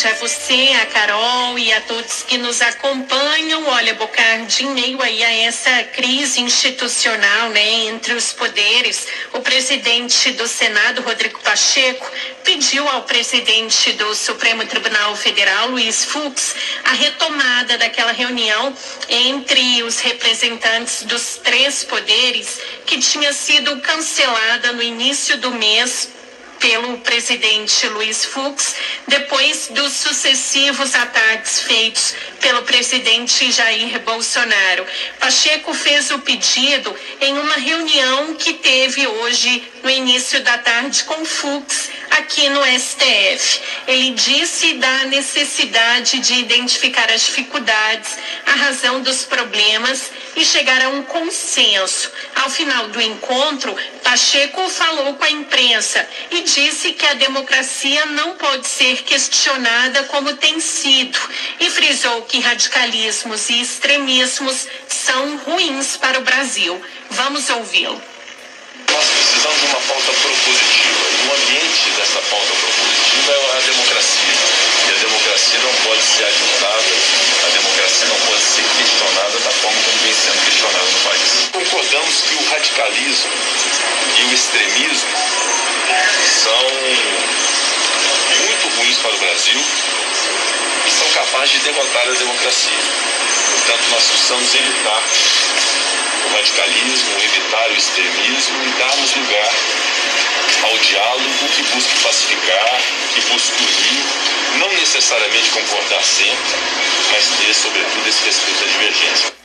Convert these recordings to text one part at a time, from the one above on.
tarde a você, a Carol e a todos que nos acompanham. Olha, Bocardi, em meio aí a essa crise institucional, né, entre os poderes, o presidente do Senado, Rodrigo Pacheco, pediu ao presidente do Supremo Tribunal Federal, Luiz Fux, a retomada daquela reunião entre os representantes dos três poderes que tinha sido cancelada no início do mês pelo presidente Luiz Fux, depois dos sucessivos ataques feitos pelo presidente Jair Bolsonaro. Pacheco fez o pedido em uma reunião que teve hoje no início da tarde com Fux aqui no STF. Ele disse da necessidade de identificar as dificuldades, a razão dos problemas e chegar a um consenso. Ao final do encontro, Pacheco falou com a imprensa e disse que a democracia não pode ser questionada como tem sido e frisou que radicalismos e extremismos são ruins para o Brasil. Vamos ouvi-lo. Nós precisamos de uma pauta propositiva. E o ambiente dessa pauta propositiva é a democracia. E a democracia não pode ser agitada, a democracia não pode ser questionada da forma como vem sendo questionada no país. Concordamos que o radicalismo e o extremismo são muito ruins para o Brasil e são capazes de derrotar a democracia. Portanto, nós precisamos evitar o radicalismo, evitar o extremismo e darmos lugar ao diálogo que busque pacificar, que busque unir, não necessariamente concordar sempre, mas ter, sobretudo, esse respeito à divergência.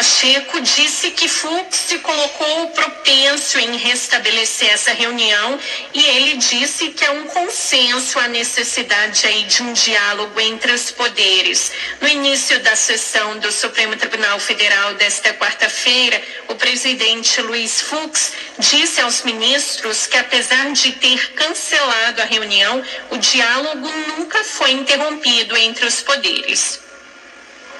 Pacheco disse que Fux se colocou propenso em restabelecer essa reunião e ele disse que é um consenso a necessidade aí de um diálogo entre os poderes. No início da sessão do Supremo Tribunal Federal desta quarta-feira, o presidente Luiz Fux disse aos ministros que apesar de ter cancelado a reunião, o diálogo nunca foi interrompido entre os poderes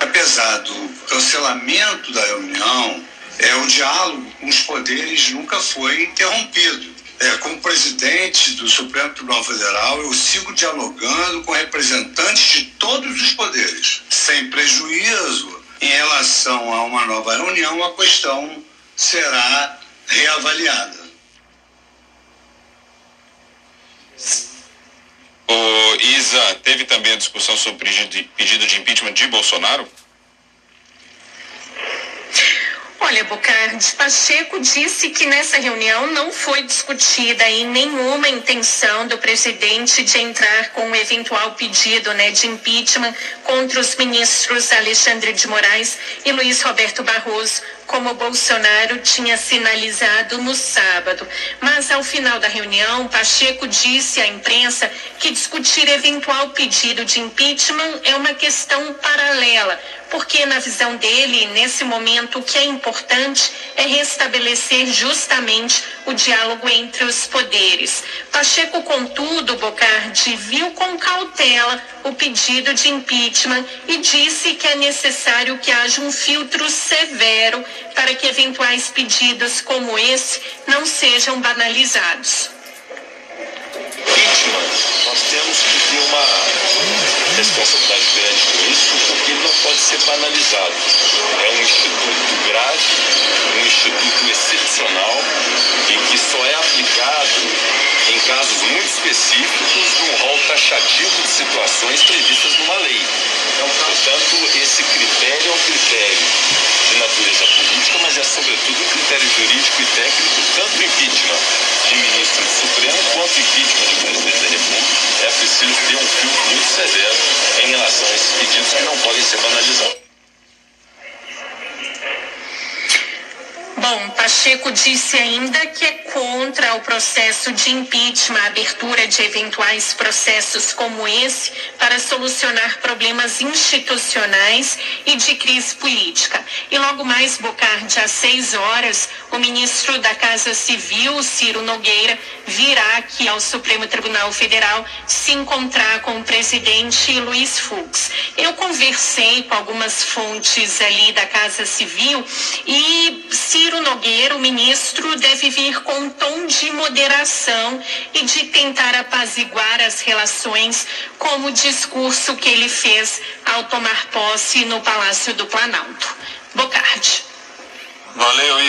apesar do cancelamento da reunião, é, o diálogo com os poderes nunca foi interrompido. É, como presidente do Supremo Tribunal Federal, eu sigo dialogando com representantes de todos os poderes, sem prejuízo em relação a uma nova reunião, a questão será reavaliada. O Teve também a discussão sobre pedido de impeachment de Bolsonaro? Olha, Bocardi, Pacheco disse que nessa reunião não foi discutida em nenhuma intenção do presidente de entrar com um eventual pedido né, de impeachment contra os ministros Alexandre de Moraes e Luiz Roberto Barroso, como Bolsonaro tinha sinalizado no sábado. Mas ao final da reunião, Pacheco disse à imprensa que discutir eventual pedido de impeachment é uma questão paralela porque na visão dele, nesse momento, o que é importante é restabelecer justamente o diálogo entre os poderes. Pacheco, contudo, Bocardi viu com cautela o pedido de impeachment e disse que é necessário que haja um filtro severo para que eventuais pedidos como esse não sejam banalizados. Impeachment, nós temos que ter uma responsabilidade grande com isso, porque ele não pode ser banalizado. É um instituto grave, um instituto excepcional e que só é aplicado em casos muito específicos num rol taxativo de situações previstas numa lei. Então, portanto, esse critério é um critério de natureza política, mas é sobretudo um critério jurídico e técnico, Bom, Pacheco disse ainda que é contra o processo de impeachment, a abertura de eventuais processos como esse para solucionar problemas institucionais e de crise política. E logo mais, Bocardi, às seis horas, o ministro da Casa Civil, Ciro Nogueira, virá aqui ao Supremo Tribunal Federal se encontrar com o presidente Luiz Fux. Eu conversei com algumas fontes ali da Casa Civil e Ciro Nogueira, o ministro deve vir com um tom de moderação e de tentar apaziguar as relações, como o discurso que ele fez ao tomar posse no Palácio do Planalto. Bocardi. Valeu, Isa.